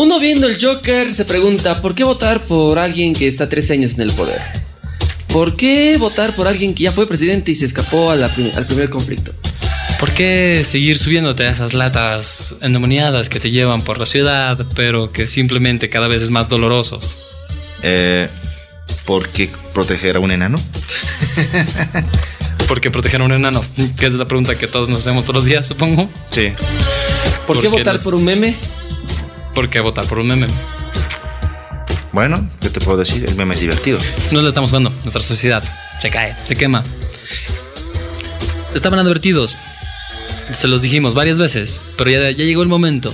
Uno viendo el Joker se pregunta, ¿por qué votar por alguien que está 13 años en el poder? ¿Por qué votar por alguien que ya fue presidente y se escapó a la prim- al primer conflicto? ¿Por qué seguir subiéndote a esas latas endemoniadas que te llevan por la ciudad, pero que simplemente cada vez es más doloroso? Eh, ¿Por qué proteger a un enano? ¿Por qué proteger a un enano? Que es la pregunta que todos nos hacemos todos los días, supongo. Sí. ¿Por qué votar los- por un meme? ¿Por qué votar por un meme? Bueno, ¿qué te puedo decir? El meme es divertido. No lo estamos jugando. Nuestra sociedad se cae, se quema. Estaban advertidos. Se los dijimos varias veces, pero ya, ya llegó el momento.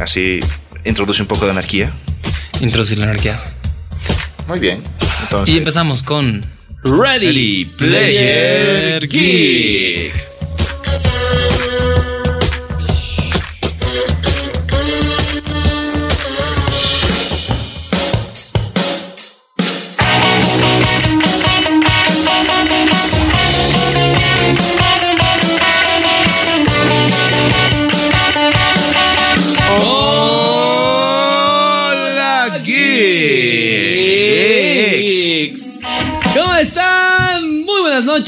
Así introduce un poco de anarquía. Introducir la anarquía. Muy bien. Entonces, Y empezamos con Ready, Ready Player Geek.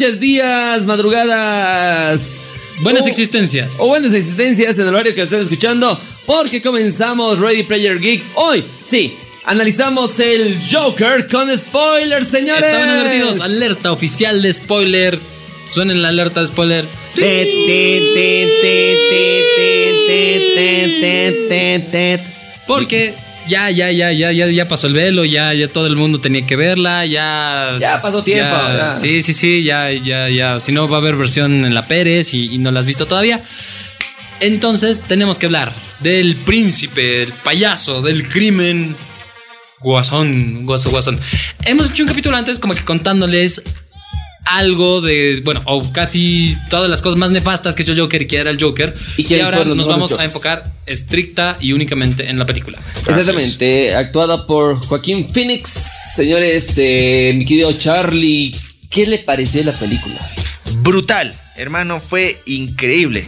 noches, días, madrugadas. Buenas existencias. O buenas existencias en el horario que estén escuchando, porque comenzamos Ready Player Geek hoy. Sí, analizamos el Joker con spoilers, señores. Estaban advertidos, alerta oficial de spoiler. Suenen la alerta de spoiler. Porque ya, ya, ya, ya, ya, ya pasó el velo, ya, ya todo el mundo tenía que verla, ya. Ya pasó tiempo, ya. Sí, sí, sí, ya, ya, ya. Si no, va a haber versión en la Pérez y, y no la has visto todavía. Entonces, tenemos que hablar del príncipe, el payaso, del crimen. Guasón, guaso, guasón. Hemos hecho un capítulo antes, como que contándoles algo de, bueno, o casi todas las cosas más nefastas que ha hecho Joker y que era el Joker. ¿Y ahora nos vamos a enfocar estricta y únicamente en la película. Exactamente, actuada por Joaquín Phoenix. Señores, eh, mi querido Charlie, ¿qué le pareció la película? Brutal, hermano, fue increíble.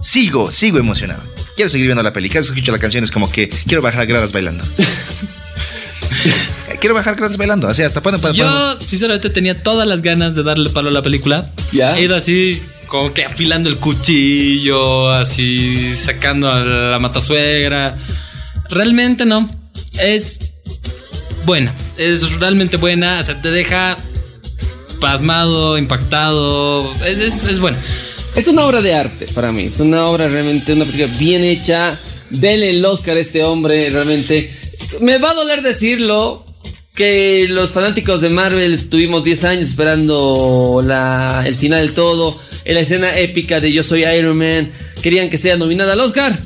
Sigo, sigo emocionado. Quiero seguir viendo la peli. Cada vez que escucho la canción es como que quiero bajar gradas bailando. quiero bajar gradas bailando. Así hasta pueden, pueden, pueden- Yo, sinceramente, tenía todas las ganas de darle palo a la película. ¿Ya? He ido así, como que afilando el cuchillo, así, sacando a la matasuegra. Realmente no. Es buena. Es realmente buena. O sea, te deja pasmado, impactado. Es, es, es buena. Es una obra de arte para mí. Es una obra realmente, una película bien hecha. Denle el Oscar a este hombre, realmente. Me va a doler decirlo. Que los fanáticos de Marvel tuvimos 10 años esperando la, el final del todo. En la escena épica de Yo soy Iron Man. Querían que sea nominada al Oscar.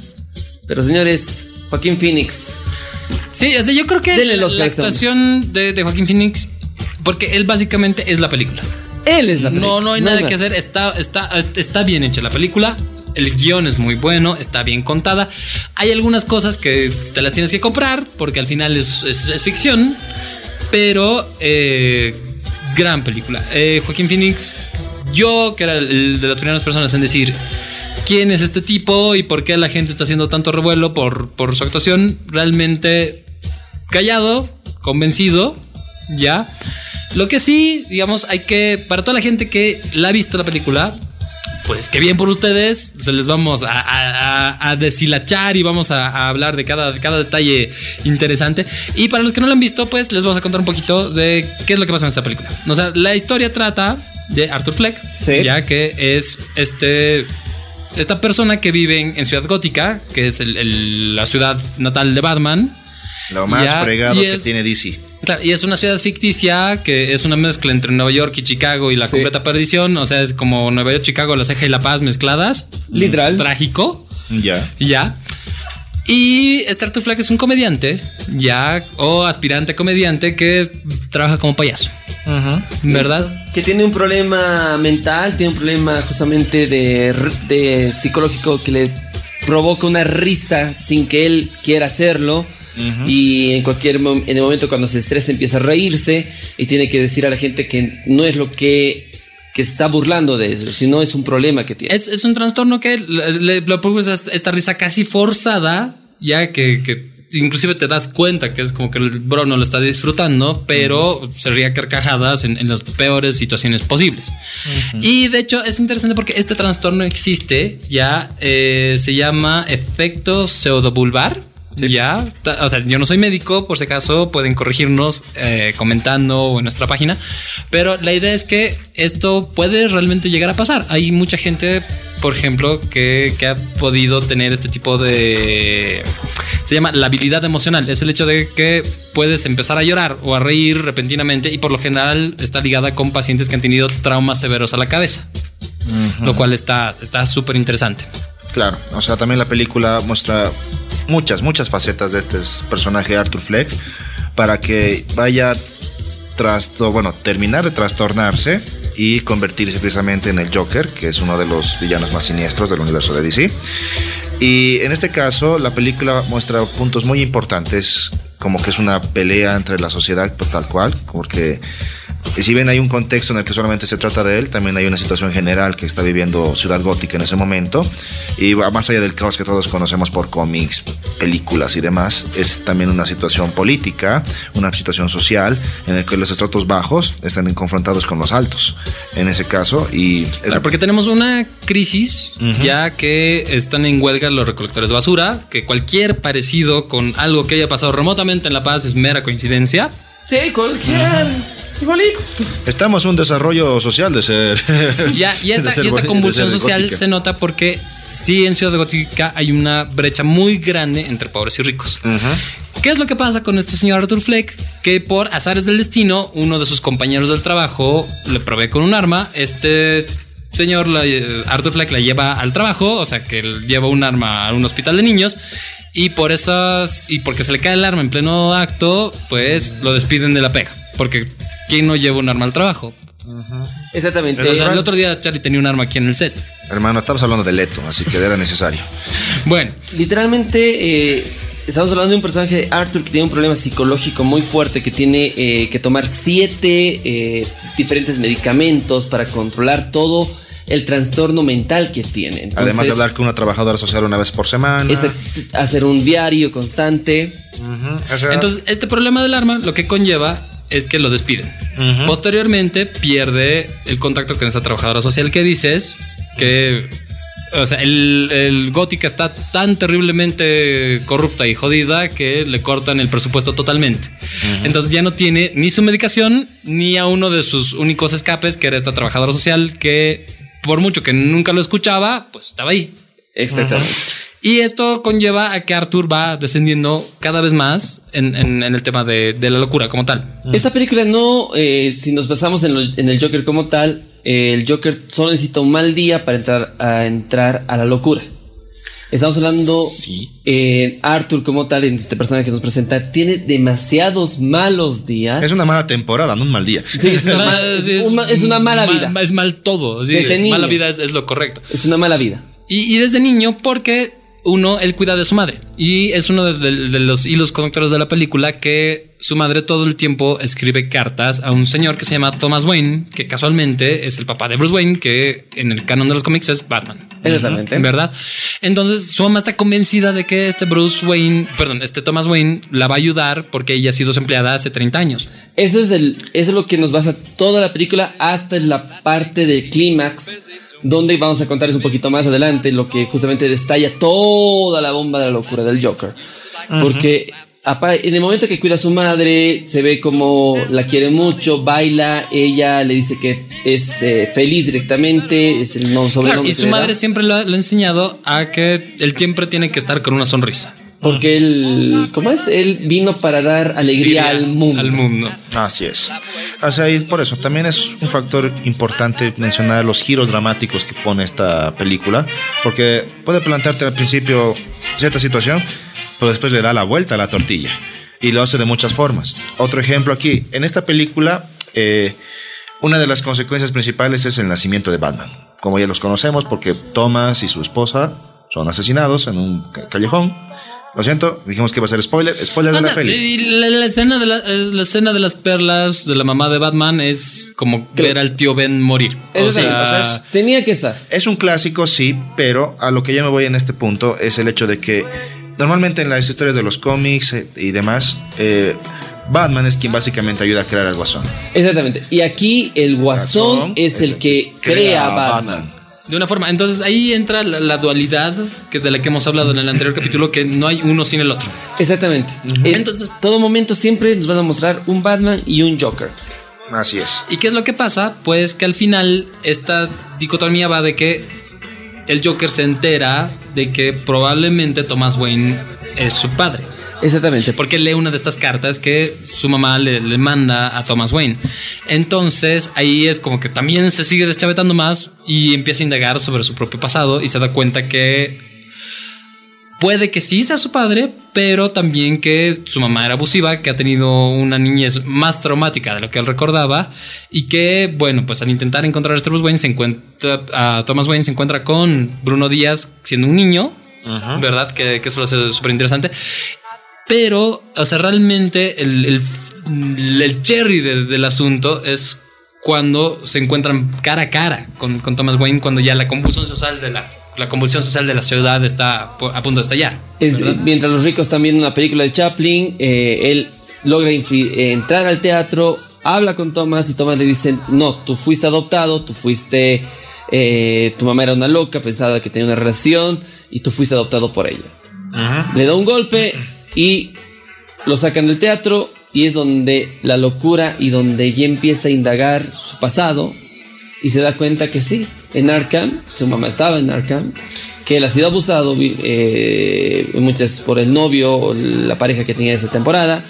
Pero señores, Joaquín Phoenix. Sí, o sea, yo creo que la, este actuación de, de Joaquín Phoenix, porque él básicamente es la película. Él es la película. No, no hay nada que hacer. Está, está, está bien hecha la película. El guion es muy bueno, está bien contada. Hay algunas cosas que te las tienes que comprar porque al final es, es- es ficción. Pero eh, gran película. Eh, Joaquín Phoenix, yo que era el de las primeras personas en decir quién es este tipo y por qué la gente está haciendo tanto revuelo por, por su actuación, realmente callado, convencido, ya. Lo que sí, digamos, hay que, para toda la gente que la ha visto la película, pues que bien por ustedes, se les vamos a, a- a- a deshilachar y vamos a, a hablar de cada, de cada detalle interesante. Y para los que no lo han visto, pues les vamos a contar un poquito de qué es lo que pasa en esta película. O sea, la historia trata de Arthur Fleck, Sí. ya que es este... Esta persona que vive en, en Ciudad Gótica, que es el- el- la ciudad natal de Batman, Lo más Ya, fregado que es- tiene DC. Claro, y es una ciudad ficticia que es una mezcla entre Nueva York y Chicago y la Sí. completa perdición. O sea, es como Nueva York, Chicago, La Ceja y La Paz mezcladas. Literal. Trágico. Ya. Ya. Y este Arthur Fleck es un comediante, ya, o aspirante a comediante que trabaja como payaso. ¿Verdad? Que tiene un problema mental, tiene un problema justamente de, de psicológico que le provoca una risa sin que él quiera hacerlo. Y en cualquier en el momento cuando se estresa empieza a reírse y tiene que decir a la gente que no es lo que que se está burlando de eso, sino es un problema que tiene. Es, es un trastorno que le, le, produce esta risa casi forzada, ya que, que inclusive te das cuenta que es como que el bro no lo está disfrutando, pero se ríe a carcajadas en, en las peores situaciones posibles. Y de hecho es interesante porque este trastorno existe, ya eh, se llama efecto pseudobulbar. Ya, ta- o sea, yo no soy médico, por si acaso pueden corregirnos eh, comentando en nuestra página, pero la idea es que esto puede realmente llegar a pasar. Hay mucha gente, por ejemplo, que, que ha podido tener este tipo de... Se llama la habilidad emocional, es el hecho de que puedes empezar a llorar o a reír repentinamente y por lo general está ligada con pacientes que han tenido traumas severos a la cabeza, lo cual está está súper interesante. Claro, o sea, también la película muestra muchas, muchas facetas de este personaje Arthur Fleck para que vaya tras, bueno, terminar de trastornarse y convertirse precisamente en el Joker, que es uno de los villanos más siniestros del universo de DC. Y en este caso, la película muestra puntos muy importantes, como que es una pelea entre la sociedad pues, tal cual, porque si bien hay un contexto en el que solamente se trata de él, también hay una situación general que está viviendo Ciudad Gótica en ese momento. Y más allá del caos que todos conocemos por cómics, películas y demás, es también una situación política, una situación social en la que los estratos bajos están confrontados con los altos. En ese caso, y es- Claro, porque tenemos una crisis ya que están en huelga los recolectores de basura, que cualquier parecido con algo que haya pasado remotamente en La Paz es mera coincidencia. Sí, cualquier. Igualito. estamos en un desarrollo social de ser. Ya, y de esta, ser y esta convulsión social gótica. se nota porque sí en Ciudad Gótica hay una brecha muy grande entre pobres y ricos. ¿Qué es lo que pasa con este señor Arthur Fleck? Que por azares del destino, uno de sus compañeros del trabajo le provee con un arma. Este señor, la- eh, Arthur Fleck, la lleva al trabajo, o sea que él lleva un arma a un hospital de niños. Y por esas, y porque se le cae el arma en pleno acto, pues lo despiden de la pega. Porque ¿quién no lleva un arma al trabajo? Exactamente. O sea, el otro día Charlie tenía un arma aquí en el set. Hermano, estamos hablando de Leto, así que era necesario. Bueno, Literalmente, eh, estamos hablando de un personaje, Arthur, que tiene un problema psicológico muy fuerte, que tiene eh, que tomar siete eh, diferentes medicamentos para controlar todo el trastorno mental que tiene. Además de hablar con una trabajadora social una vez por semana. es hacer un diario constante. Ujú, o sea, Entonces, este problema del arma lo que conlleva es que lo despiden. Posteriormente pierde el contacto con esa trabajadora social que dices que, o sea, el, el Gótica está tan terriblemente corrupta y jodida que le cortan el presupuesto totalmente. Entonces ya no tiene ni su medicación ni a uno de sus únicos escapes, que era esta trabajadora social que, por mucho que nunca lo escuchaba, pues estaba ahí. Exactamente. Y esto conlleva a que Arthur va descendiendo cada vez más en, en- en el tema de, de la locura como tal. Esta película no, eh, si nos basamos en, lo- en el Joker como tal, eh, el Joker solo necesita un mal día para entrar a, entrar a la locura. Estamos hablando, Sí. eh, Arthur como tal, en este personaje que nos presenta, tiene demasiados malos días. es una mala temporada, no un mal día. Sí, es una, ma- Sí, un ma- es una mala mal- vida. Es mal todo. sí, Desde niño. mala vida es, es lo correcto. Es una mala vida. Y, y desde niño, porque uno, él cuida de su madre. Y es uno de, de- de los hilos conductores de la película que su madre todo el tiempo escribe cartas a un señor que se llama Thomas Wayne, que casualmente es el papá de Bruce Wayne, que en el canon de los cómics es Batman. Exactamente. En verdad. Entonces su mamá está convencida de que este Bruce Wayne, perdón, este Thomas Wayne la va a ayudar porque ella ha sido su empleada hace 30 años. Eso es, el, eso es lo que nos basa toda la película hasta la parte del clímax, donde vamos a contarles un poquito más adelante lo que justamente destalla toda la bomba de la locura del Joker. Porque en el momento que cuida a su madre, se ve como la quiere mucho, baila, ella le dice que es eh, feliz directamente, es el no Claro, sobrenombre y que su da. madre siempre lo ha, lo ha enseñado a que él siempre tiene que estar con una sonrisa. Porque él, ¿cómo es? Él vino para dar alegría al mundo. Al mundo. Así es. Sea, y por eso también es un factor importante mencionar los giros dramáticos que pone esta película, porque puede plantearte al principio cierta situación, pero después le da la vuelta a la tortilla y lo hace de muchas formas. Otro ejemplo aquí, en esta película, eh, una de las consecuencias principales es el nacimiento de Batman. Como ya los conocemos, porque Thomas y su esposa son asesinados en un ca- callejón. Lo siento, dijimos que iba a ser spoiler. Spoiler de la peli. y la, la escena de la, es- la escena de las perlas de la mamá de Batman es como ver al tío Ben morir. O sea, o sea, es- Tenía que estar. Es un clásico, sí, pero a lo que ya me voy en este punto es el hecho de que normalmente en las historias de los cómics eh, y demás, eh, Batman es quien básicamente ayuda a crear al guasón. Exactamente. Y aquí el guasón Guasón es el que crea a Batman. De una forma. Entonces ahí entra la, la dualidad que de la que hemos hablado en el anterior capítulo, que no hay uno sin el otro. Exactamente. En Entonces- todo momento siempre nos van a mostrar un Batman y un Joker. Así es. ¿Y qué es lo que pasa? Pues que al final esta dicotomía va de que el Joker se entera de que probablemente Thomas Wayne es su padre. Exactamente. Porque lee una de estas cartas que su mamá le, le manda a Thomas Wayne. Entonces ahí es como que también se sigue deschavetando más y empieza a indagar sobre su propio pasado y se da cuenta que puede que sí sea su padre, pero también que su mamá era abusiva, que ha tenido una niñez más traumática de lo que él recordaba y que, bueno, pues al intentar encontrar a Bruce Wayne se encuentra, a Thomas Wayne se encuentra con Bruno Díaz siendo un niño, ¿verdad? Que, que eso lo hace súper interesante. Pero, o sea, realmente el, el, el cherry de- del asunto es cuando se encuentran cara a cara con, con Thomas Wayne, cuando ya la convulsión social de la, la convulsión social de la ciudad está a punto de estallar. Mientras los ricos están viendo una película de Chaplin, eh, él logra eh, entrar al teatro, habla con Thomas y Thomas le dice, no, tú fuiste adoptado, tú fuiste, eh, tu mamá era una loca, pensaba que tenía una relación y tú fuiste adoptado por ella. Le da un golpe y lo sacan del teatro y es donde la locura y donde ya empieza a indagar su pasado y se da cuenta que sí, en Arkham, su mamá estaba en Arkham, que él ha sido abusado eh, muchas por el novio o la pareja que tenía esa temporada,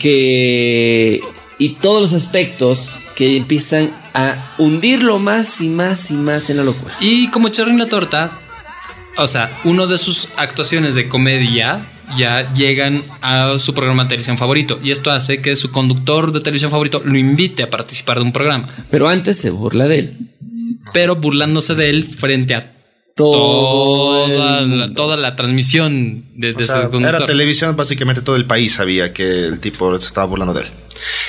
que y todos los aspectos que empiezan a hundirlo más y más y más en la locura. Y como cherry en la torta, o sea, uno de sus actuaciones de comedia ya llegan a su programa de televisión favorito. Y esto hace que su conductor de televisión favorito lo invite a participar de un programa. Pero antes se burla de él. Pero burlándose de él frente a Todo toda el la, toda la transmisión de, de O su conductor. era televisión, básicamente todo el país sabía que el tipo se estaba burlando de él.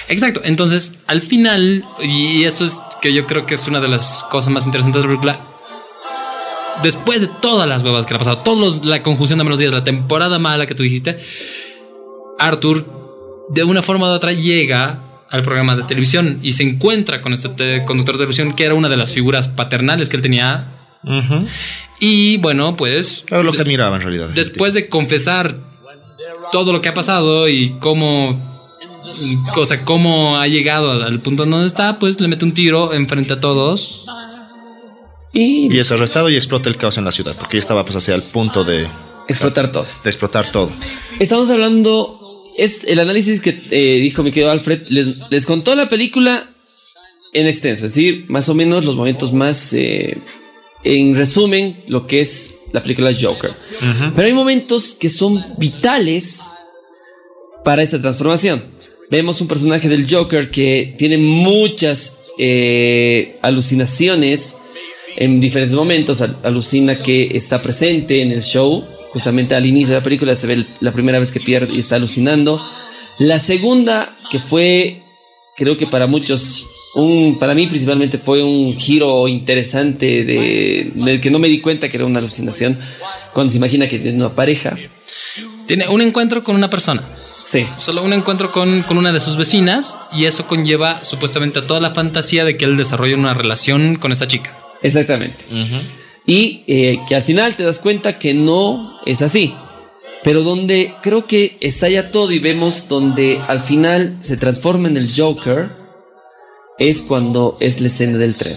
Exacto. Entonces, al final, y eso es que yo creo que es una de las cosas más interesantes de la película. Después de todas las huevas que le ha pasado, toda la conjunción de menos días, la temporada mala que tú dijiste, Arthur, de una forma u otra, llega al programa de televisión y se encuentra con este te- conductor de televisión que era una de las figuras paternales que él tenía. Y bueno, pues lo que admiraba en realidad. después de confesar todo lo que ha pasado y cómo o sea, cómo ha llegado al punto donde está, pues le mete un tiro enfrente a todos. y Y es arrestado y explota el caos en la ciudad, porque ya estaba pues hacia el punto de, explotar todo. de explotar todo. Estamos hablando, es el análisis que eh, dijo mi querido Alfred, les, les contó la película en extenso, es decir, más o menos los momentos más, eh, en resumen, lo que es la película Joker. Pero hay momentos que son vitales para esta transformación. Vemos un personaje del Joker que tiene muchas eh, alucinaciones en diferentes momentos. Al- alucina que está presente en el show. Justamente al inicio de la película se ve la primera vez que pierde y está alucinando. La segunda, que fue, creo que para muchos, un, para mí principalmente fue un giro interesante de, del que no me di cuenta que era una alucinación. Cuando se imagina que tiene una pareja. Tiene un encuentro con una persona. Sí. Solo un encuentro con, con una de sus vecinas y eso conlleva supuestamente a toda la fantasía de que él desarrolle una relación con esta chica. Exactamente. Y eh, que al final te das cuenta que no es así. Pero donde creo que estalla todo y vemos donde al final se transforma en el Joker es cuando es la escena del tren.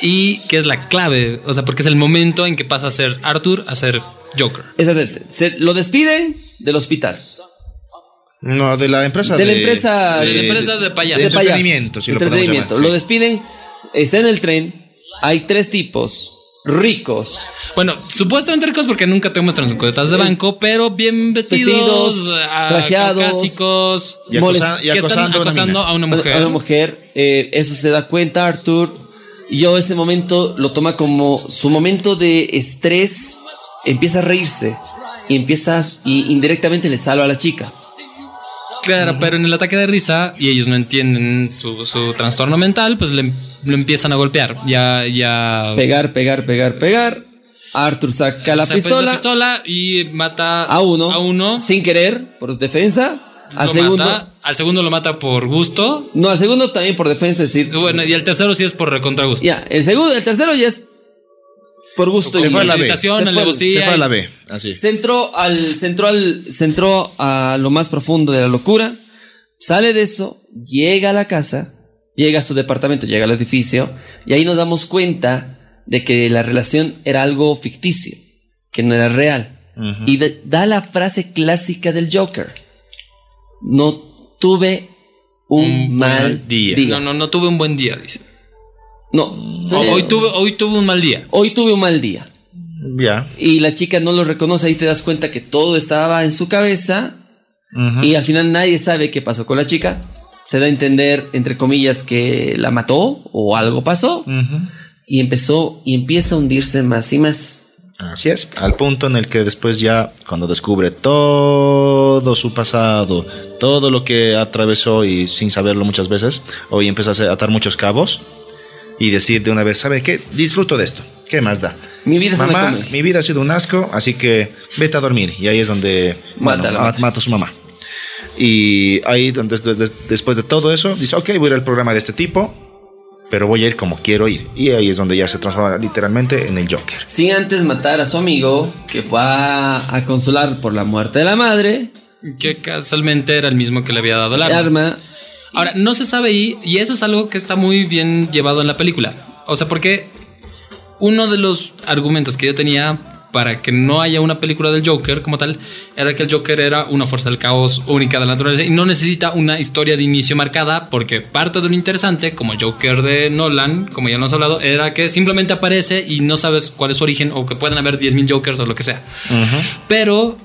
Y que es la clave, o sea, porque es el momento en que pasa a ser Arthur a ser Joker. Exactamente. Se, lo despiden del hospital. No, de la empresa De la empresa- De la empresa de payasos. de de entretenimiento, lo Entretenimiento. llamar, Lo despiden. Está en el tren. Hay tres tipos ricos. Bueno, supuestamente ricos porque nunca te muestran sus cuentas de banco, pero bien vestidos, Vestidos, ah, trajeados, caucásicos, Y, acosa- y que están acosando, a una mina. a una a mujer. una mujer. eh, eso se da cuenta Arthur. Y yo ese momento lo toma como su momento de estrés. Empieza a reírse. Y empiezas y indirectamente le salva a la chica. Claro, pero en el ataque de risa y ellos no entienden su, su trastorno mental, pues le, lo empiezan a golpear. Ya, ya. Pegar, pegar, pegar, pegar. Arthur saca la saca pistola pistola y mata a uno, A uno. sin querer, por defensa. Al segundo, mata, al segundo lo mata por gusto. no, al segundo también por defensa, es decir, Bueno, y al tercero sí es por recontra gusto. ya, el segundo, el tercero ya es por gusto. Se y- fue a la Se fue- alevosía Se fue a la B, así. Se entró al, se entró al, se entró a lo más profundo de la locura. Sale de eso, llega a la casa, llega a su departamento, llega al edificio, y ahí nos damos cuenta de que la relación era algo ficticio, que no era real. Y de- da la frase clásica del Joker. No tuve un, Un mal día. día. No, no, no tuve un buen día, dice. No. O- Eh, hoy, tuve, hoy tuve un mal día. hoy tuve un mal día. Ya. Y la chica no lo reconoce, ahí te das cuenta que todo estaba en su cabeza. Y al final nadie sabe qué pasó con la chica. Se da a entender, entre comillas, que la mató o algo pasó. Y empezó y empieza a hundirse más y más. Así es, al punto en el que después ya, cuando descubre todo su pasado, todo lo que atravesó y sin saberlo muchas veces, hoy empieza a atar muchos cabos y decir de una vez, ¿sabe qué? Disfruto de esto, ¿qué más da? Mi vida Mamá, mi vida ha sido un asco, así que vete a dormir. Y ahí es donde bueno, mata a su mamá. Y ahí, donde, des- des- después de todo eso, dice, ok, voy a ir al programa de este tipo, pero voy a ir como quiero ir. Y ahí es donde ya se transforma literalmente en el Joker. Sin antes matar a su amigo, que fue a, a consolar por la muerte de la madre. Que casualmente era el mismo que le había dado el El arma. Ahora, no se sabe ahí, y eso es algo que está muy bien llevado en la película. O sea, porque uno de los argumentos que yo tenía para que no haya una película del Joker como tal, era que el Joker era una fuerza del caos única de la naturaleza y no necesita una historia de inicio marcada, porque parte de lo interesante, como el Joker de Nolan, como ya nos hemos hablado, era que simplemente aparece y no sabes cuál es su origen, o que pueden haber 10.000 Jokers o lo que sea. Pero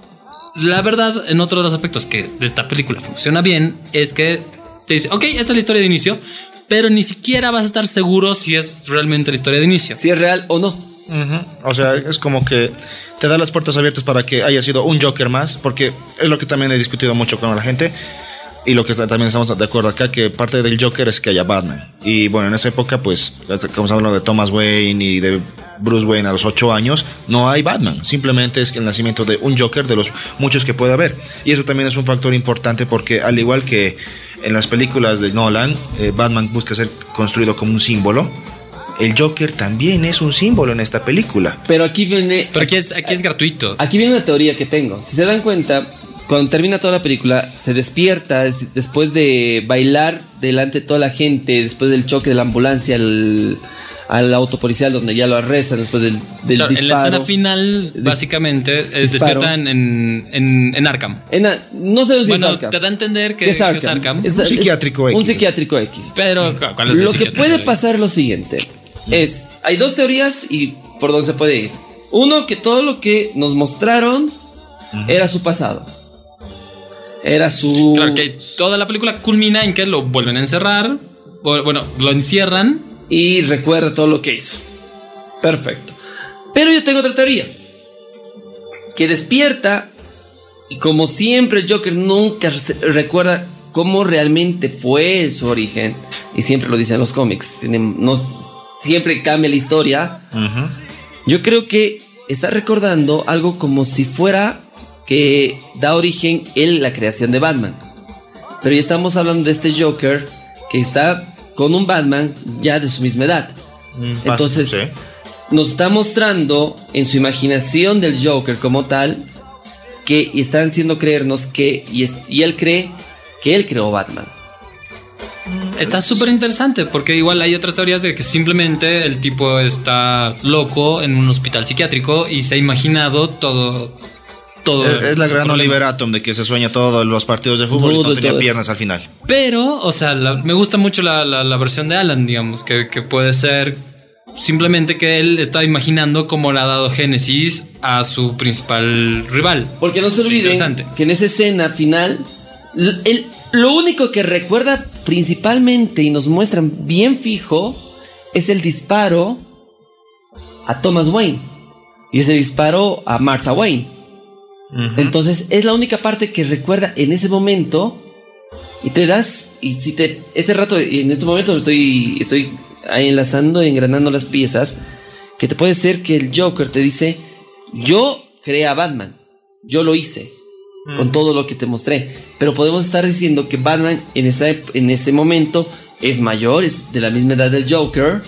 la verdad, en otro de los aspectos que de esta película funciona bien, es que te dice, ok, esta es la historia de inicio, pero ni siquiera vas a estar seguro si es realmente la historia de inicio. Si es real o no. O sea, es como que te da las puertas abiertas para que haya sido un Joker más, porque es lo que también he discutido mucho con la gente. Y lo que también estamos de acuerdo acá, que parte del Joker es que haya Batman. Y bueno, en esa época, pues, que estamos hablando de Thomas Wayne y de Bruce Wayne a los ocho años, no hay Batman. Simplemente es el nacimiento de un Joker de los muchos que puede haber. Y eso también es un factor importante porque al igual que en las películas de Nolan, eh, Batman busca ser construido como un símbolo. El Joker también es un símbolo en esta película. Pero aquí viene. Pero aquí es, aquí es gratuito. Aquí viene una teoría que tengo. Si se dan cuenta, cuando termina toda la película, se despierta es- después de bailar delante de toda la gente, después del choque de la ambulancia al, al auto policial donde ya lo arrestan, después del, del Claro, en la disparo. escena final, básicamente, es Disparo. despierta en, en, en- en Arkham. En no sé si Bueno, es Arkham. te da a entender que, ¿Qué es que Arkham? es Arkham. Es- Un es- psiquiátrico Un X. psiquiátrico X. Pero, ¿cuál es el Lo que puede de- pasar es lo siguiente. Es, hay dos teorías y por dónde se puede ir. Uno, que todo lo que nos mostraron era su pasado. Era su... Claro, que toda la película culmina en que lo vuelven a encerrar. o, Bueno, lo encierran. Y recuerda todo lo que hizo. Perfecto. Pero yo tengo otra teoría. Que despierta y como siempre el Joker nunca recuerda cómo realmente fue su origen. Y siempre lo dicen los cómics. No, siempre cambia la historia. Yo creo que está recordando algo como si fuera que da origen él la creación de Batman. Pero ya estamos hablando de este Joker que está con un Batman ya de su misma edad. Mm, Entonces sí. nos está mostrando en su imaginación del Joker como tal que están haciendo creernos que y, es- y él cree que él creó Batman. Está súper interesante porque igual hay otras teorías de que simplemente el tipo está loco en un hospital psiquiátrico y se ha imaginado todo. Todo Es la gran problema. Oliver Atom de que se sueña todos los partidos de fútbol y Todo, no tenía todo. piernas al final. Pero, o sea, la- me gusta mucho la, la- la versión de Alan, digamos, que, que puede ser simplemente que él está imaginando cómo le ha dado Génesis a su principal rival. Porque no se olviden que en esa escena final, el- lo único que recuerda principalmente y nos muestran bien fijo es el disparo a Thomas Wayne. Y ese disparo a Martha Wayne. Entonces es la única parte que recuerda en ese momento y te das, y si te, ese rato, en este momento estoy, estoy enlazando, engranando las piezas, que te puede ser que el Joker te dice, yo creé a Batman, yo lo hice, con todo lo que te mostré, pero podemos estar diciendo que Batman en, esta, en ese momento es mayor, es de la misma edad del Joker,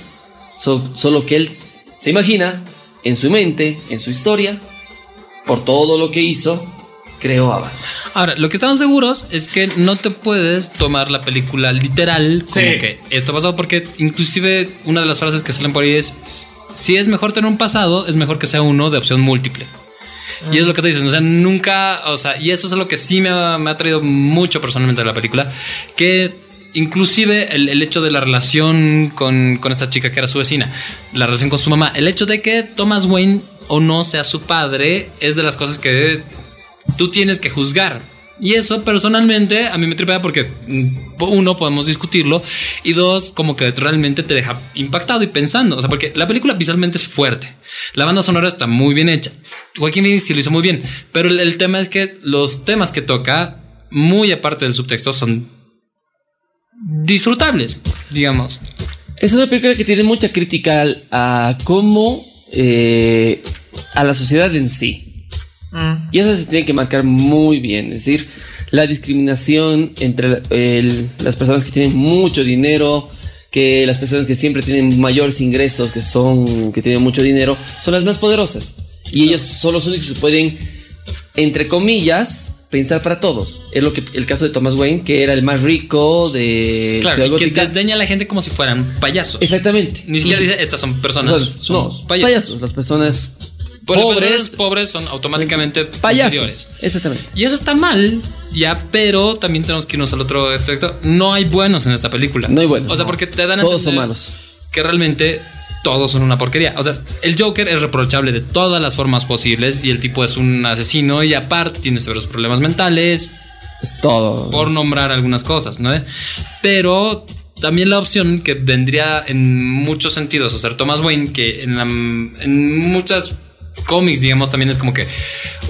solo que él se imagina en su mente, en su historia, por todo lo que hizo, creó a Batman. Ahora, lo que estamos seguros es que no te puedes tomar la película literal como que esto pasó porque inclusive una de las frases que salen por ahí es si es mejor tener un pasado, es mejor que sea uno de opción múltiple. Y es lo que te dicen, o sea, nunca, o sea, y eso es lo que sí me ha, me ha traído mucho personalmente de la película, que inclusive el, el, hecho de la relación con, con, esta chica que era su vecina, la relación con su mamá, el hecho de que Thomas Wayne o no sea su padre, es de las cosas que tú tienes que juzgar. Y eso personalmente a mí me tripea porque mm, uno podemos discutirlo y dos como que realmente te deja impactado y pensando, o sea, porque la película visualmente es fuerte. La banda sonora está muy bien hecha. Joaquín Phoenix sí lo hizo muy bien, pero el, tema es que los temas que toca, muy aparte del subtexto, son disfrutables, digamos. Es una película que tiene mucha crítica a cómo eh, a la sociedad en sí. Mm. Y eso se tiene que marcar muy bien. Es decir, la discriminación entre el, las personas que tienen mucho dinero, que las personas que siempre tienen mayores ingresos, que son, que tienen mucho dinero, son las más poderosas. Y ellos son los únicos que pueden, entre comillas, pensar para todos. Es lo que el caso de Thomas Wayne, que era el más rico de claro, y que desdeña a la gente como si fueran payasos. Exactamente. Ni siquiera dice estas son personas, son no, payasos. payasos. Las personas pobres, pobres son automáticamente payasos. Exactamente. Y eso está mal, ya, pero también tenemos que irnos al otro aspecto. No hay buenos en esta película. No hay buenos. O sea, porque te dan a todos son malos. Que realmente todos son una porquería. O sea, el Joker es reprochable de todas las formas posibles y el tipo es un asesino y aparte tiene severos problemas mentales. Es todo. Por nombrar algunas cosas, ¿no? Pero también la opción que vendría en muchos sentidos a ser Thomas Wayne, que en, la, en muchas cómics, digamos, también es como que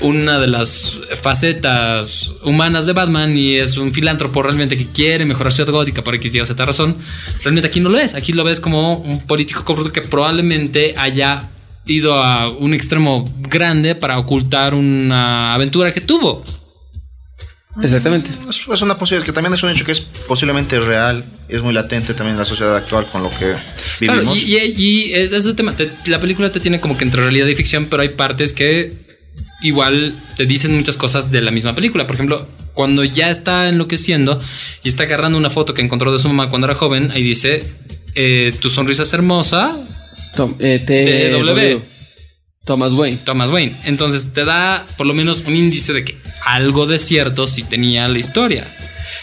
una de las facetas humanas de Batman y es un filántropo realmente que quiere mejorar Ciudad Gótica por X y Z razón. Realmente aquí no lo es. Aquí lo ves como un político corrupto que probablemente haya ido a un extremo grande para ocultar una aventura que tuvo. Exactamente. Es, una posibilidad que también es un hecho que es posiblemente real, es muy latente también en la sociedad actual con lo que vivimos. Claro, y, y, es, ese tema. la película te tiene como que entre realidad y ficción, pero hay partes que igual te dicen muchas cosas de la misma película. Por ejemplo, cuando ya está enloqueciendo y está agarrando una foto que encontró de su mamá cuando era joven, ahí dice: eh, Tu sonrisa es hermosa. Tom, eh, w. Thomas Wayne. Thomas Wayne. Entonces te da por lo menos un indicio de que algo de cierto sí tenía la historia.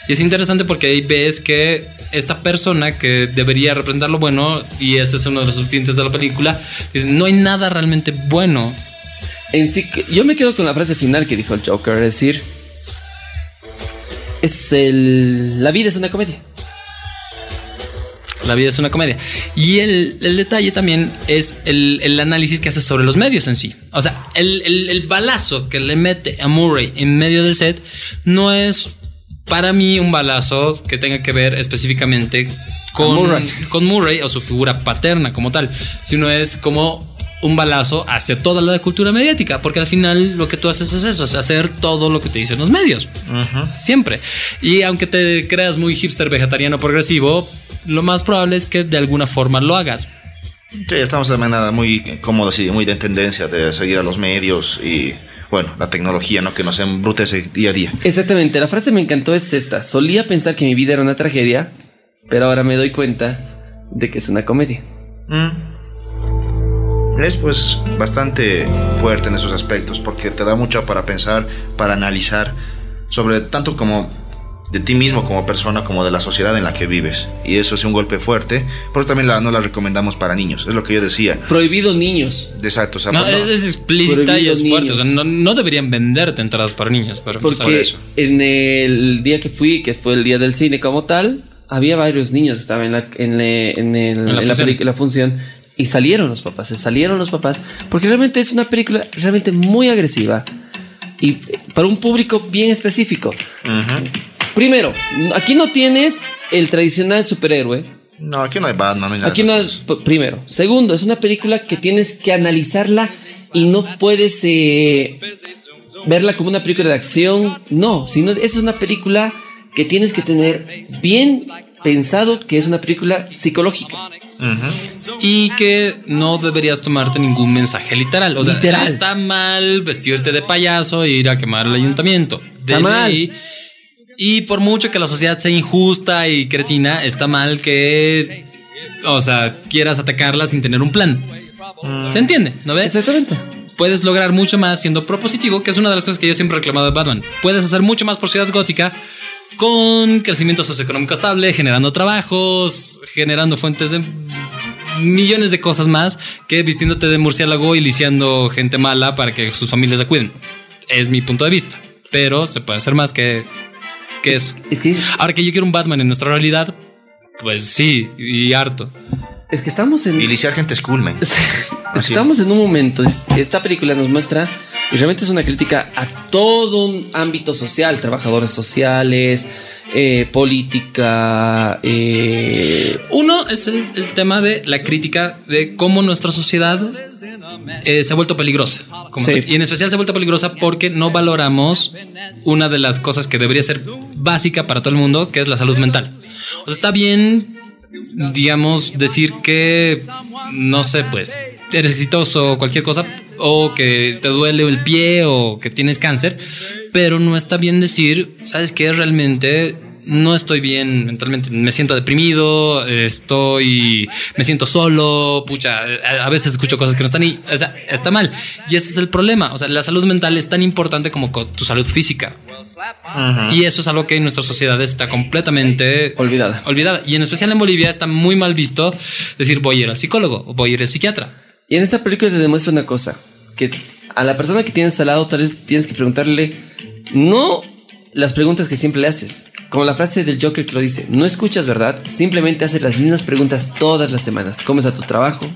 Y es interesante porque ahí ves que esta persona que debería representar lo bueno, y ese es uno de los subtintentes de la película, dice, no hay nada realmente bueno. En sí, yo me quedo con la frase final que dijo el Joker, es decir, es el, la vida es una comedia. La vida es una comedia. Y el, detalle también es el, análisis que hace sobre los medios en sí. O sea, el, balazo que le mete a Murray en medio del set no es para mí un balazo que tenga que ver específicamente con Murray. con Murray o su figura paterna como tal, sino es como un balazo hacia toda la cultura mediática, porque al final lo que tú haces es eso, es hacer todo lo que te dicen los medios. Siempre. Y aunque te creas muy hipster vegetariano progresivo, lo más probable es que de alguna forma lo hagas. Sí, estamos de manera muy cómodos y muy de tendencia de seguir a los medios y bueno, la tecnología, ¿no? Que nos embrutece día a día. Exactamente, la frase me encantó es esta. Solía pensar que mi vida era una tragedia, pero ahora me doy cuenta de que es una comedia. Mm es pues bastante fuerte en esos aspectos porque te da mucho para pensar, para analizar sobre tanto como de ti mismo como persona como de la sociedad en la que vives y eso es un golpe fuerte por eso también la, no la recomendamos para niños es lo que yo decía prohibido niños exacto no, es explícita y es fuerte o sea, no, deberían venderte entradas para niños pero porque eso. en el día que fui que fue el día del cine como tal había varios niños que estaban en la, en, en, en la, la función y salieron los papás, se salieron los papás, porque realmente es una película realmente muy agresiva, y para un público bien específico. Ujú. Primero, aquí no tienes el tradicional superhéroe. No, aquí no hay Batman, no hay nada. Aquí no, p- primero. Segundo, es una película que tienes que analizarla y no puedes eh, verla como una película de acción. No, sino es una película que tienes que tener bien pensado que es una película psicológica. Y que no deberías tomarte ningún mensaje literal. O sea, Literal. está mal vestirte de payaso e ir a quemar el ayuntamiento. De Está mal. Y por mucho que la sociedad sea injusta y cretina, está mal que, o sea, quieras atacarla sin tener un plan. ¿Se entiende? ¿No ves? Exactamente. Puedes lograr mucho más siendo propositivo, que es una de las cosas que yo siempre he reclamado de Batman. Puedes hacer mucho más por Ciudad Gótica con crecimiento socioeconómico estable, generando trabajos, generando fuentes de millones de cosas más que vistiéndote de murciélago y lisiando gente mala para que sus familias la cuiden. Es mi punto de vista. Pero se puede hacer más que, que eso. Es que, Ahora que yo quiero un Batman en nuestra realidad, pues sí, y harto. es que estamos en... Y lisiar gente es cool, man. Es que Estamos en un momento, es- esta película nos muestra, y realmente es una crítica a todo un ámbito social, trabajadores sociales, eh, política, eh, Uno es el, el tema de la crítica de cómo nuestra sociedad eh, se ha vuelto peligrosa. como Sí. tal. Y en especial se ha vuelto peligrosa porque no valoramos una de las cosas que debería ser básica para todo el mundo, que es la salud mental. O sea, está bien, digamos, decir que, no sé, pues, eres exitoso o cualquier cosa, o que te duele el pie o que tienes cáncer, pero no está bien decir, ¿sabes qué? Realmente no estoy bien mentalmente, me siento deprimido, estoy, me siento solo, pucha, a veces escucho cosas que no están y, o sea, está mal. Y ese es el problema, o sea, la salud mental es tan importante como co- tu salud física. Y eso es algo que en nuestra sociedad está completamente olvidada. olvidada. Y en especial en Bolivia está muy mal visto decir voy a ir al psicólogo o voy a ir al psiquiatra. Y en esta película te demuestra una cosa, que a la persona que tienes al lado tal vez tienes que preguntarle, no las preguntas que siempre le haces, como la frase del Joker que lo dice, no escuchas, ¿verdad? Simplemente haces las mismas preguntas todas las semanas. ¿Cómo está tu trabajo?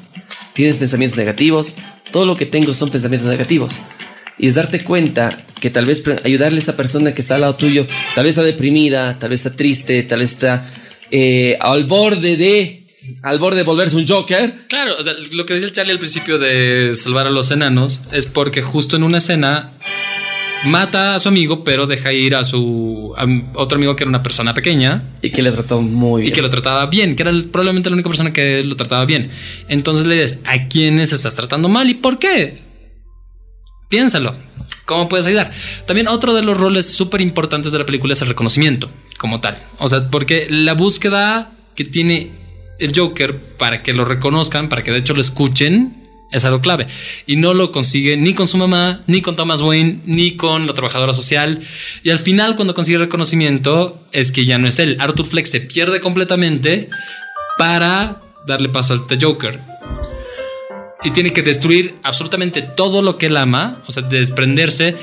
¿Tienes pensamientos negativos? Todo lo que tengo son pensamientos negativos. Y es darte cuenta que tal vez ayudarle a esa persona que está al lado tuyo, tal vez está deprimida, tal vez está triste, tal vez está eh, al borde de, al borde de volverse un Joker. Claro, o sea, lo que dice el Charlie al principio de salvar a los enanos es porque justo en una escena mata a su amigo, pero deja ir a su a otro amigo que era una persona pequeña Y que le trató muy y bien. que lo trataba bien, que era el- probablemente la única persona que lo trataba bien. Entonces le dices, ¿a quiénes estás tratando mal y por qué? Piénsalo. ¿Cómo puedes ayudar? También otro de los roles súper importantes de la película es el reconocimiento como tal. O sea, porque la búsqueda que tiene el Joker para que lo reconozcan, para que de hecho lo escuchen, es algo clave. Y no lo consigue ni con su mamá, ni con Thomas Wayne, ni con la trabajadora social. Y al final, cuando consigue reconocimiento, es que ya no es él. Arthur Fleck se pierde completamente para darle paso al The Joker. Y tiene que destruir absolutamente todo lo que él ama, o sea, desprenderse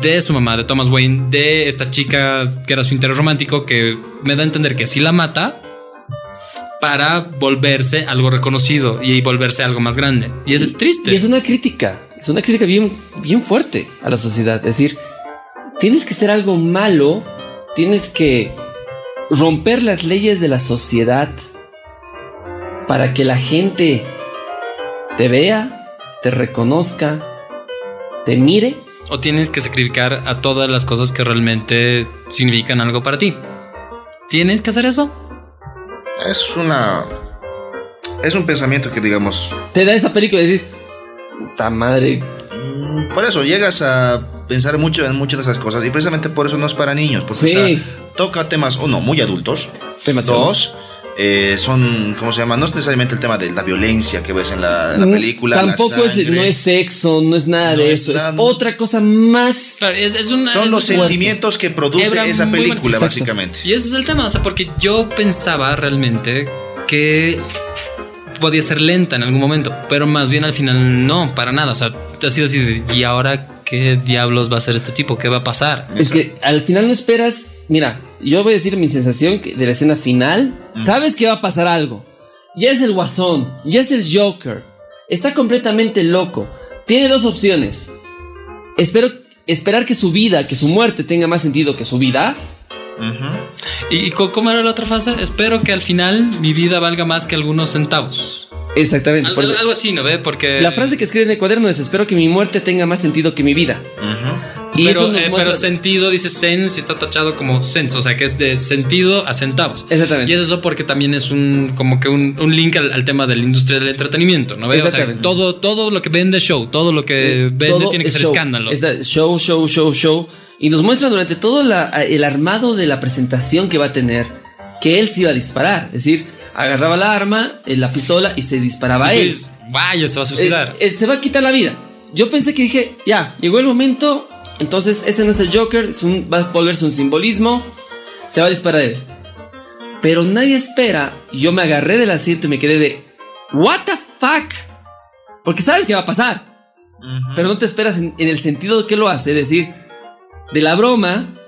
de su mamá, de Thomas Wayne, de esta chica que era su interés romántico, que me da a entender que sí la mata para volverse algo reconocido y volverse algo más grande. Y eso es triste. Y es una crítica, es una crítica bien, bien fuerte a la sociedad. Es decir, tienes que ser algo malo, tienes que romper las leyes de la sociedad para que la gente te vea, te reconozca, te mire. O tienes que sacrificar a todas las cosas que realmente significan algo para ti. ¿Tienes que hacer eso? Es una. Es un pensamiento que, digamos. Te da esa película y decir, puta madre, mm, Por eso llegas a pensar mucho en muchas de esas cosas. Y precisamente por eso no es para niños. Porque Sí. o sea, toca temas, uno, muy adultos. demasiado. Dos, eh, son, ¿cómo se llama? No es necesariamente el tema de la violencia que ves en la, película. la Tampoco es, no es sexo, no es nada No de es eso, nada- es otra cosa más. Claro, es, es una. Son es los sentimientos que produce Hebra esa película, básicamente. Y ese es el tema, o sea, porque yo pensaba realmente que podía ser lenta en algún momento, pero más bien al final no, para nada. O sea, ha sido así, de, ¿y ahora qué diablos va a hacer este tipo? ¿Qué va a pasar? Es que al final no esperas. Mira, yo voy a decir mi sensación de la escena final. Sabes que va a pasar algo. Ya es el guasón, ya es el Joker. Está completamente loco. Tiene dos opciones. Espero, esperar que su vida, que su muerte tenga más sentido que su vida. ¿Y, cómo era la otra frase? Espero que al final mi vida valga más que algunos centavos. Exactamente. Al- por eso- algo así, ¿no ve? Porque... la frase que escribe en el cuaderno es espero que mi muerte tenga más sentido que mi vida. Y pero, eso nos eh, pero sentido dice sense y está tachado como sense, o sea que es de sentido a centavos. Exactamente. Y es eso porque también es un como que un, un link al, al tema de la industria del entretenimiento, ¿no? ve? O sea, Exactamente. todo, todo lo que vende show, todo lo que vende Todo tiene que es ser show. escándalo. Es show, show, show, show. Y nos muestra durante todo la- el armado de la presentación que va a tener que él se iba a disparar. Es decir, agarraba la arma, eh, la pistola y se disparaba a él. dices, vaya, se va a suicidar. Eh, eh, se va a quitar la vida. Yo pensé que dije, ya, llegó el momento. Entonces, este no es el Joker, es un, va a volverse un simbolismo. Se va a disparar él. Pero nadie espera. Y yo me agarré del asiento y me quedé de, ¿What the fuck? Porque sabes que va a pasar. Pero no te esperas en, en el sentido que lo hace, es decir, de la broma,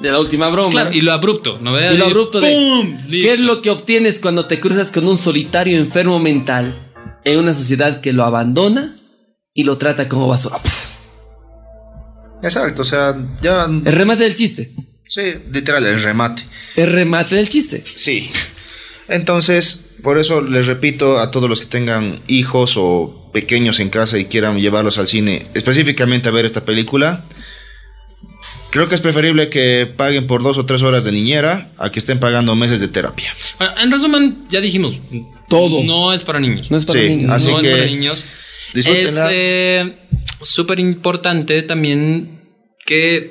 de la última broma. claro, y lo abrupto, ¿no ve? Y lo abrupto de- ¡pum! ¿Qué es lo que obtienes cuando te cruzas con un solitario enfermo mental en una sociedad que lo abandona y lo trata como basura? Exacto, o sea, ya. El remate del chiste. Sí, literal, el remate. El remate del chiste. Sí. Entonces, por eso les repito a todos los que tengan hijos o pequeños en casa y quieran llevarlos al cine, específicamente a ver esta película. Creo que es preferible que paguen por dos o tres horas de niñera a que estén pagando meses de terapia. Bueno, en resumen, ya dijimos, Todo. No es para niños. No es para Sí, niños. así no que es para niños. Es eh, súper importante también que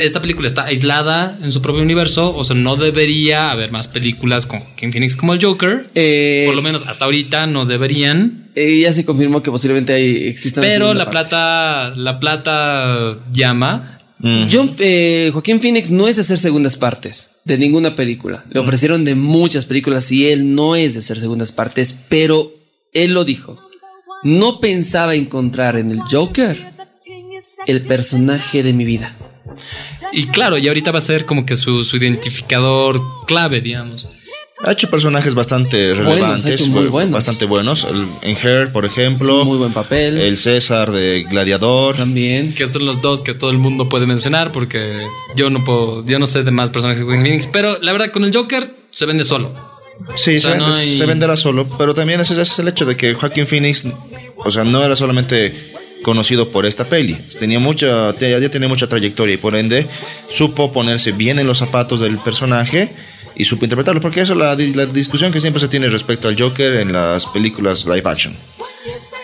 esta película está aislada en su propio universo. O sea, no debería haber más películas con Joaquin Phoenix como el Joker. Eh, Por lo menos hasta ahorita no deberían. eh, ya se confirmó que posiblemente hay, exista una Pero la parte. plata, la plata llama. Mm. John, eh, Joaquín Phoenix no es de hacer segundas partes de ninguna película. Le ofrecieron de muchas películas y él no es de hacer segundas partes, pero él lo dijo. No pensaba encontrar en el Joker el personaje de mi vida. Y claro, y ahorita va a ser como que su, su identificador clave, digamos. Ha hecho personajes bastante relevantes, muy bu- buenos. bastante buenos. El- en Hair, por ejemplo. muy buen papel. El César de Gladiador. también. Que son los dos que todo el mundo puede mencionar porque yo no puedo, yo no sé de más personajes de Joaquin Phoenix, pero la verdad con el Joker se vende solo. Sí, O sea, se, no vende- hay- se venderá solo, pero también ese, es el hecho de que Joaquin Phoenix, o sea, no era solamente conocido por esta peli, tenía mucha, ya tenía mucha trayectoria y por ende supo ponerse bien en los zapatos del personaje y supo interpretarlo, porque eso es la, la discusión que siempre se tiene respecto al Joker en las películas live action.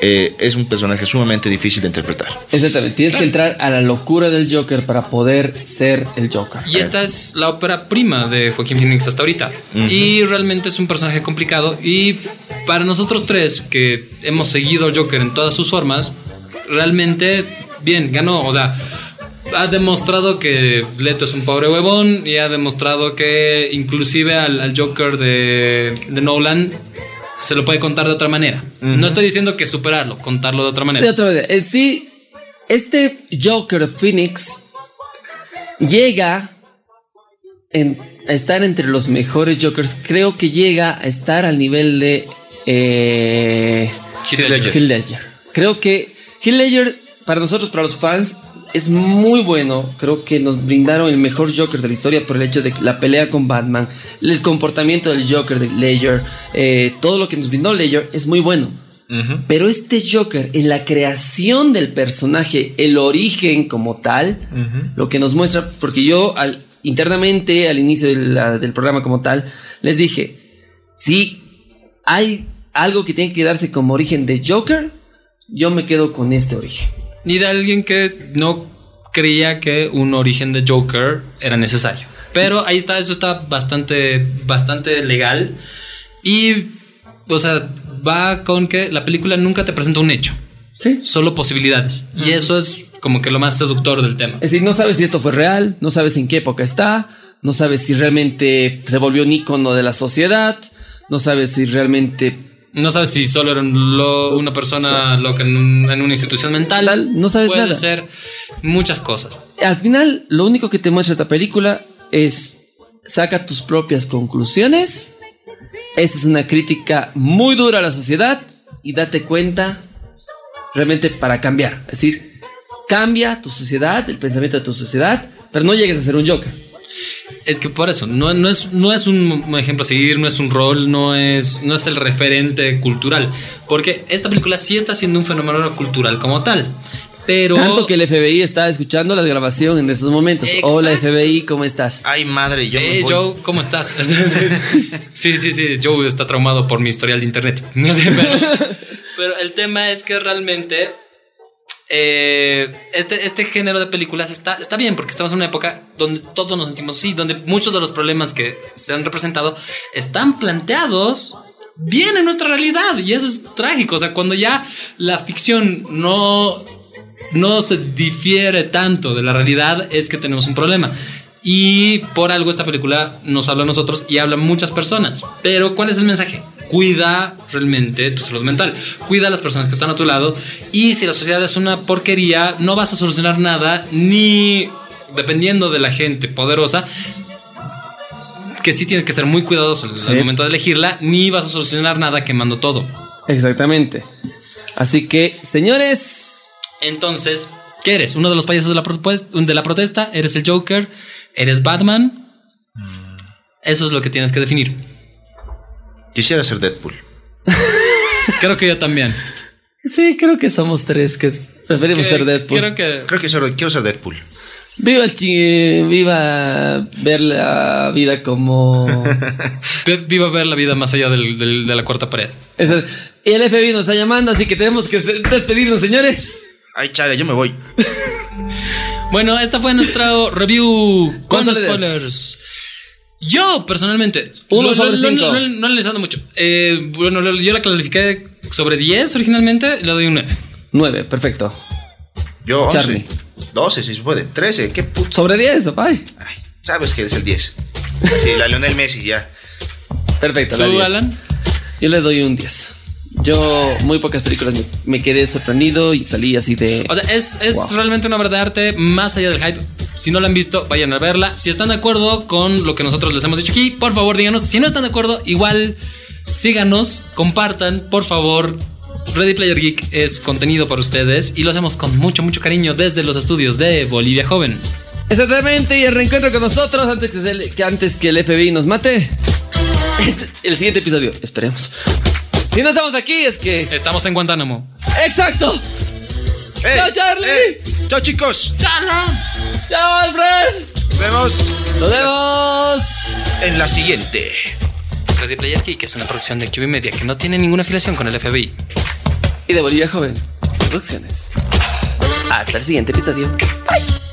Eh, es un personaje sumamente difícil de interpretar. Exactamente. Tienes que entrar a la locura del Joker para poder ser el Joker. Y esta es la ópera prima de Joaquin Phoenix hasta ahorita. Y realmente es un personaje complicado. Y para nosotros tres, que hemos seguido al Joker en todas sus formas, realmente, bien, ganó. O sea, ha demostrado que Leto es un pobre huevón y ha demostrado que inclusive al, al Joker de, de Nolan se lo puede contar de otra manera. No estoy diciendo que superarlo, contarlo de otra manera. De otra manera, en sí, este Joker Phoenix llega en- a estar entre los mejores Jokers. Creo que llega a estar al nivel de eh, Heath Ledger. Creo que Heath Ledger, para nosotros, para los fans, es muy bueno. Creo que nos brindaron el mejor Joker de la historia por el hecho de la pelea con Batman, el comportamiento del Joker de Ledger, eh, todo lo que nos brindó Ledger es muy bueno. Pero este Joker, en la creación del personaje, el origen como tal, lo que nos muestra, porque yo al, internamente al inicio de la- del programa como tal, les dije, si hay algo que tiene que darse como origen de Joker, yo me quedo con este origen. Y de alguien que no creía que un origen de Joker era necesario. Pero ahí está, eso está bastante, bastante legal. Y, o sea, va con que la película nunca te presenta un hecho, Sí. solo posibilidades. Y eso es como que lo más seductor del tema. Es decir, no sabes si esto fue real, no sabes en qué época está, no sabes si realmente se volvió un icono de la sociedad, no sabes si realmente No sabes si solo era un lo- una persona loca en, un- en una institución mental. Tal, no sabes Puede nada. ser muchas cosas. al final lo único que te muestra esta película es saca tus propias conclusiones. Esa es una crítica muy dura a la sociedad y date cuenta realmente para cambiar. Es decir, cambia tu sociedad, el pensamiento de tu sociedad, pero no llegues a ser un Joker. Es que por eso, no, no, es, no es un ejemplo a seguir, no es un rol, no es, no es el referente cultural. Porque esta película sí está siendo un fenómeno cultural como tal. Pero. Tanto que el FBI está escuchando la grabación en estos momentos. Hola FBI, ¿cómo estás? Ay, madre, yo. Eh, Joe, ¿cómo estás? sí, sí, sí. Joe está traumado por mi historial de internet. No sé, pero, pero el tema es que realmente eh, este, este género de películas está, está bien porque estamos en una época donde todos nos sentimos así, donde muchos de los problemas que se han representado están planteados bien en nuestra realidad y eso es trágico. O sea, cuando ya la ficción no, no se difiere tanto de la realidad es que tenemos un problema. Y por algo esta película nos habla a nosotros y habla a muchas personas. Pero ¿cuál es el mensaje? Cuida realmente tu salud mental. Cuida a las personas que están a tu lado. Y si la sociedad es una porquería, no vas a solucionar nada ni dependiendo de la gente poderosa. Que sí tienes que ser muy cuidadoso al momento de elegirla, ni vas a solucionar nada quemando todo. Exactamente. Así que, señores. Entonces, ¿qué eres? ¿Uno de los payasos de la, de la protesta? ¿Eres el Joker? ¿Eres Batman? Eso es lo que tienes que definir. Quisiera ser Deadpool. creo que yo también. Sí, creo que somos tres que preferimos ser Deadpool. Creo que, creo que quiero ser Deadpool. Viva el viva ver la vida como. viva ver la vida más allá del, de la cuarta pared. y el FBI nos está llamando, así que tenemos que despedirnos, señores. Ay, chale, yo me voy. Bueno, esta fue nuestro review con spoilers. Yo, personalmente, uno sobre cinco. No, le he mucho. Eh, bueno, yo la califiqué sobre 10 originalmente, le doy un 9. 9, perfecto. Yo, 11. Charlie. 12, si se puede. 13, qué puto. Sobre 10, Ay, sabes que es el 10. Sí, la Lionel Messi ya. Perfecto. ¿Tú, Alan? Yo le doy un 10. Yo, muy pocas películas me, quedé sorprendido y salí así de. O sea, es, realmente una obra de arte más allá del hype. Si no la han visto, vayan a verla. Si están de acuerdo con lo que nosotros les hemos dicho aquí, por favor díganos. Si no están de acuerdo, igual síganos, compartan, por favor. Ready Player Geek es contenido para ustedes y lo hacemos con mucho, mucho cariño desde los estudios de Bolivia Joven. Exactamente, y el reencuentro con nosotros antes que, antes que el FBI nos mate es el siguiente episodio. Esperemos. Si no estamos aquí, es que. Estamos en Guantánamo. ¡Exacto! ¡Chao, Charlie! ¡Chao, chicos! ¡Chao! ¡Chao, Alfred! Nos vemos. Nos vemos. En la siguiente. Ready Player Geek es una producción de QB Media que no tiene ninguna afiliación con el FBI. Y de Bolivia Joven Producciones. Hasta el siguiente episodio. Bye.